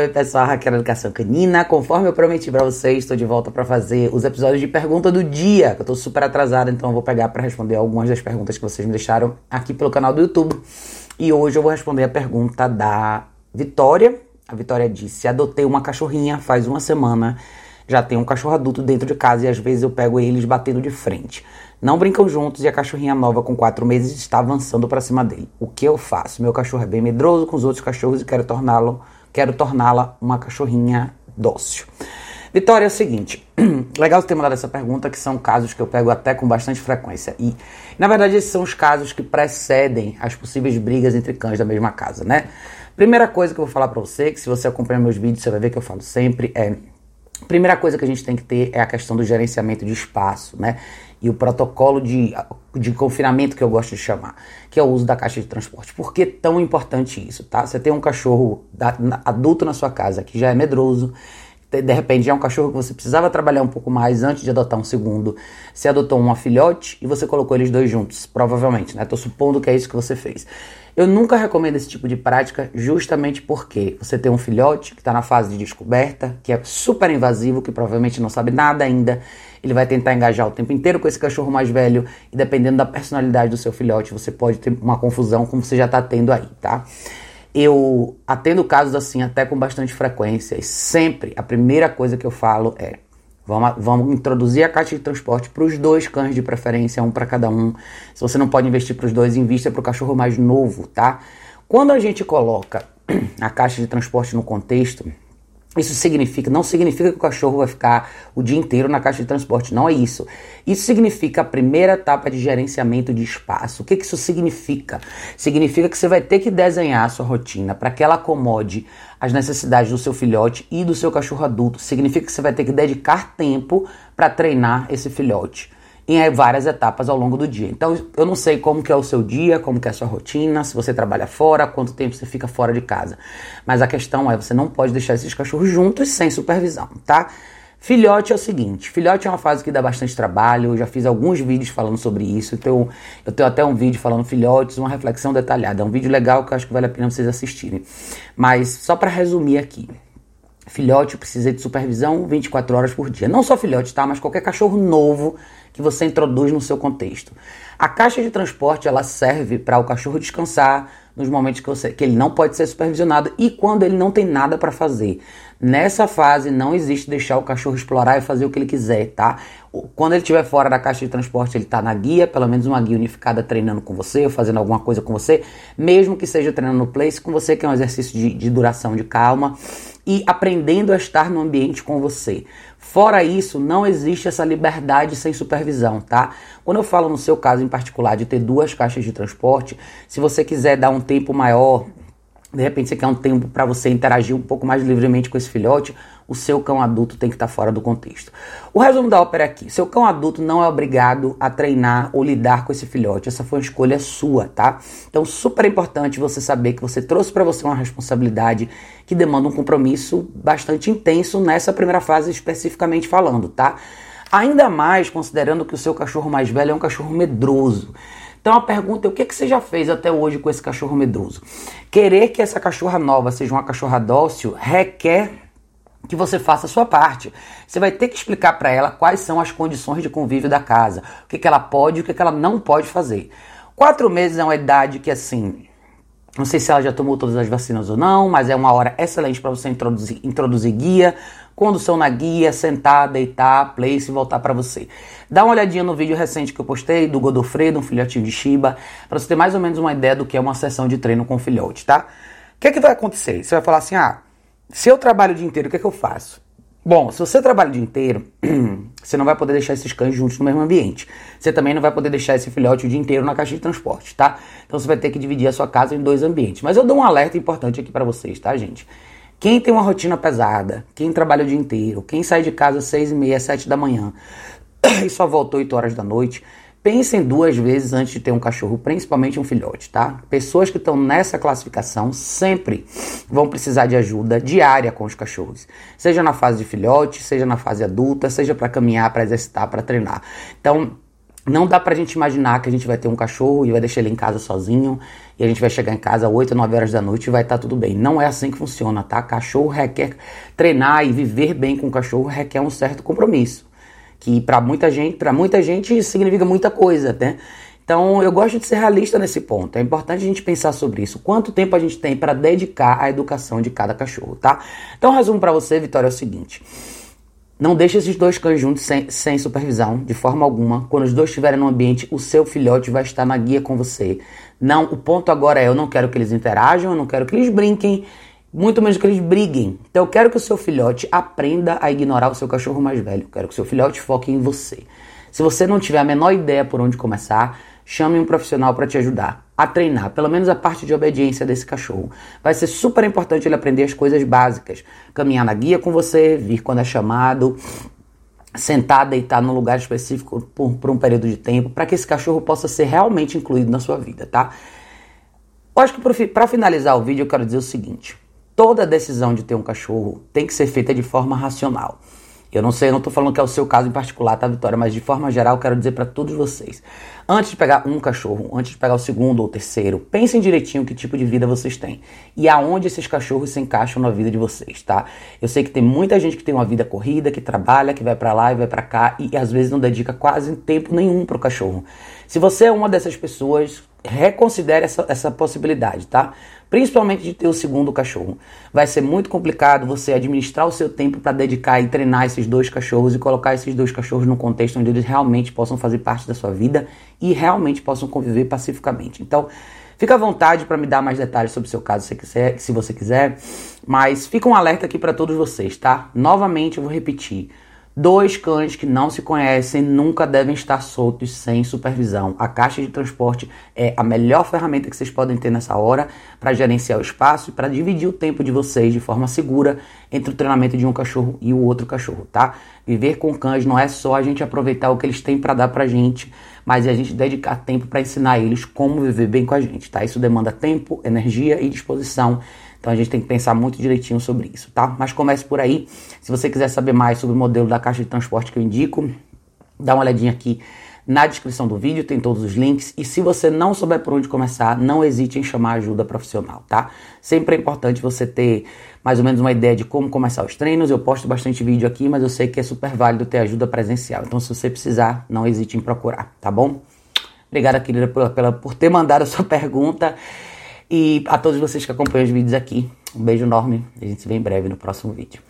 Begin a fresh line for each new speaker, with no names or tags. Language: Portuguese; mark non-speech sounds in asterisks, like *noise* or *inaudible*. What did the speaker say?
Oi pessoal, Raquel Educação Canina. Conforme eu prometi para vocês, estou de volta para fazer os episódios de pergunta do dia. Eu estou super atrasado, então eu vou pegar para responder algumas das perguntas que vocês me deixaram aqui pelo canal do YouTube. E hoje eu vou responder a pergunta da Vitória. A Vitória disse: Adotei uma cachorrinha faz uma semana. Já tem um cachorro adulto dentro de casa e às vezes eu pego eles batendo de frente. Não brincam juntos e a cachorrinha nova com quatro meses está avançando para cima dele. O que eu faço? Meu cachorro é bem medroso com os outros cachorros e quero torná-lo quero torná-la uma cachorrinha dócil. Vitória, é o seguinte, *clears throat* legal ter mandado essa pergunta, que são casos que eu pego até com bastante frequência. E, na verdade, esses são os casos que precedem as possíveis brigas entre cães da mesma casa, né? Primeira coisa que eu vou falar pra você, que se você acompanha meus vídeos, você vai ver que eu falo sempre, é Primeira coisa que a gente tem que ter é a questão do gerenciamento de espaço, né? E o protocolo de, de confinamento que eu gosto de chamar, que é o uso da caixa de transporte. Por que tão importante isso, tá? Você tem um cachorro adulto na sua casa que já é medroso, de repente é um cachorro que você precisava trabalhar um pouco mais antes de adotar um segundo. Você adotou um filhote e você colocou eles dois juntos, provavelmente, né? Tô supondo que é isso que você fez. Eu nunca recomendo esse tipo de prática, justamente porque você tem um filhote que está na fase de descoberta, que é super invasivo, que provavelmente não sabe nada ainda. Ele vai tentar engajar o tempo inteiro com esse cachorro mais velho, e dependendo da personalidade do seu filhote, você pode ter uma confusão, como você já está tendo aí, tá? Eu atendo casos assim até com bastante frequência, e sempre a primeira coisa que eu falo é Vamos, vamos introduzir a caixa de transporte para os dois cães de preferência, um para cada um. Se você não pode investir para os dois, invista para o cachorro mais novo, tá? Quando a gente coloca *clears throat* a caixa de transporte no contexto, isso significa, não significa que o cachorro vai ficar o dia inteiro na caixa de transporte, não é isso. Isso significa a primeira etapa de gerenciamento de espaço. O que, que isso significa? Significa que você vai ter que desenhar a sua rotina para que ela acomode as necessidades do seu filhote e do seu cachorro adulto. Significa que você vai ter que dedicar tempo para treinar esse filhote em várias etapas ao longo do dia. Então, eu não sei como que é o seu dia, como que é a sua rotina, se você trabalha fora, quanto tempo você fica fora de casa. Mas a questão é, você não pode deixar esses cachorros juntos sem supervisão, tá? Filhote é o seguinte, filhote é uma fase que dá bastante trabalho, eu já fiz alguns vídeos falando sobre isso, então eu tenho até um vídeo falando filhotes, uma reflexão detalhada, é um vídeo legal que eu acho que vale a pena vocês assistirem. Mas só para resumir aqui, filhote precisa de supervisão 24 horas por dia, não só filhote, tá, mas qualquer cachorro novo que você introduz no seu contexto. A caixa de transporte ela serve para o cachorro descansar nos momentos que, você, que ele não pode ser supervisionado e quando ele não tem nada para fazer. Nessa fase não existe deixar o cachorro explorar e fazer o que ele quiser, tá? Quando ele estiver fora da caixa de transporte, ele está na guia, pelo menos uma guia unificada treinando com você, ou fazendo alguma coisa com você, mesmo que seja treinando no place com você, que é um exercício de, de duração de calma, e aprendendo a estar no ambiente com você. Fora isso, não existe essa liberdade sem supervisão, tá? Quando eu falo no seu caso em particular de ter duas caixas de transporte, se você quiser dar um tempo maior de repente você quer um tempo para você interagir um pouco mais livremente com esse filhote, o seu cão adulto tem que estar tá fora do contexto. O resumo da ópera é aqui: seu cão adulto não é obrigado a treinar ou lidar com esse filhote. Essa foi uma escolha sua, tá? Então, super importante você saber que você trouxe para você uma responsabilidade que demanda um compromisso bastante intenso nessa primeira fase, especificamente falando, tá? Ainda mais considerando que o seu cachorro mais velho é um cachorro medroso. Então a pergunta é o que, que você já fez até hoje com esse cachorro medroso? Querer que essa cachorra nova seja uma cachorra dócil requer que você faça a sua parte. Você vai ter que explicar para ela quais são as condições de convívio da casa, o que, que ela pode e o que, que ela não pode fazer. Quatro meses é uma idade que, assim, não sei se ela já tomou todas as vacinas ou não, mas é uma hora excelente para você introduzir, introduzir guia, condução na guia, sentar, deitar, place e voltar para você. Dá uma olhadinha no vídeo recente que eu postei do Godofredo, um filhotinho de Shiba, para você ter mais ou menos uma ideia do que é uma sessão de treino com filhote, tá? O que é que vai acontecer? Você vai falar assim: ah, se eu trabalho o dia inteiro, o que é que eu faço? Bom, se você trabalha o dia inteiro, *clears throat* você não vai poder deixar esses cães juntos no mesmo ambiente. Você também não vai poder deixar esse filhote o dia inteiro na caixa de transporte, tá? Então você vai ter que dividir a sua casa em dois ambientes. Mas eu dou um alerta importante aqui para vocês, tá, gente? Quem tem uma rotina pesada, quem trabalha o dia inteiro, quem sai de casa às seis e meia, sete da manhã *clears throat* e só volta oito horas da noite, pensem duas vezes antes de ter um cachorro, principalmente um filhote, tá? Pessoas que estão nessa classificação sempre vão precisar de ajuda diária com os cachorros, seja na fase de filhote, seja na fase adulta, seja para caminhar, para exercitar, para treinar. Então, não dá pra gente imaginar que a gente vai ter um cachorro e vai deixar ele em casa sozinho e a gente vai chegar em casa 8, 9 horas da noite e vai estar tá tudo bem. Não é assim que funciona, tá? Cachorro requer treinar e viver bem com o cachorro requer um certo compromisso, que para muita gente, para muita gente significa muita coisa, né? Então, eu gosto de ser realista nesse ponto. É importante a gente pensar sobre isso. Quanto tempo a gente tem para dedicar à educação de cada cachorro, tá? Então, resumo para você, Vitória, é o seguinte: não deixe esses dois cães juntos sem, sem, supervisão, de forma alguma. Quando os dois estiverem no ambiente, o seu filhote vai estar na guia com você. Não, o ponto agora é: eu não quero que eles interajam, eu não quero que eles brinquem, muito menos que eles briguem. Então eu quero que o seu filhote aprenda a ignorar o seu cachorro mais velho. Eu quero que o seu filhote foque em você. Se você não tiver a menor ideia por onde começar, chame um profissional para te ajudar a treinar, pelo menos a parte de obediência desse cachorro. Vai ser super importante ele aprender as coisas básicas. Caminhar na guia com você, vir quando é chamado, sentar, deitar num lugar específico por, por um período de tempo, para que esse cachorro possa ser realmente incluído na sua vida, tá? Eu acho que para finalizar o vídeo eu quero dizer o seguinte: toda decisão de ter um cachorro tem que ser feita de forma racional. Eu não sei, eu não estou falando que é o seu caso em particular, tá, Vitória? Mas de forma geral, quero dizer para todos vocês. Antes de pegar um cachorro, antes de pegar o segundo ou o terceiro, pensem direitinho que tipo de vida vocês têm e aonde esses cachorros se encaixam na vida de vocês, tá? Eu sei que tem muita gente que tem uma vida corrida, que trabalha, que vai para lá e vai para cá e às vezes não dedica quase tempo nenhum pro cachorro. Se você é uma dessas pessoas, reconsidere essa, essa possibilidade, tá? Principalmente de ter o segundo cachorro. Vai ser muito complicado você administrar o seu tempo para dedicar e treinar esses dois cachorros e colocar esses dois cachorros num contexto onde eles realmente possam fazer parte da sua vida e realmente possam conviver pacificamente. Então, fica à vontade para me dar mais detalhes sobre o seu caso se, quiser, se você quiser, mas fica um alerta aqui para todos vocês, tá? Novamente eu vou repetir. Dois cães que não se conhecem nunca devem estar soltos sem supervisão. A caixa de transporte é a melhor ferramenta que vocês podem ter nessa hora para gerenciar o espaço e para dividir o tempo de vocês de forma segura entre o treinamento de um cachorro e o outro cachorro, tá? Viver com cães não é só a gente aproveitar o que eles têm para dar pra gente, mas é a gente dedicar tempo para ensinar eles como viver bem com a gente, tá? Isso demanda tempo, energia e disposição. Então a gente tem que pensar muito direitinho sobre isso, tá? Mas comece por aí. Se você quiser saber mais sobre o modelo da caixa de transporte que eu indico, dá uma olhadinha aqui na descrição do vídeo, tem todos os links. E se você não souber por onde começar, não hesite em chamar ajuda profissional, tá? Sempre é importante você ter mais ou menos uma ideia de como começar os treinos. Eu posto bastante vídeo aqui, mas eu sei que é super válido ter ajuda presencial. Então, se você precisar, não hesite em procurar, tá bom? Obrigada, querida, por, pela, por ter mandado a sua *laughs* pergunta. E a todos vocês que acompanham os vídeos aqui, um beijo enorme. A gente se vê em breve no próximo vídeo.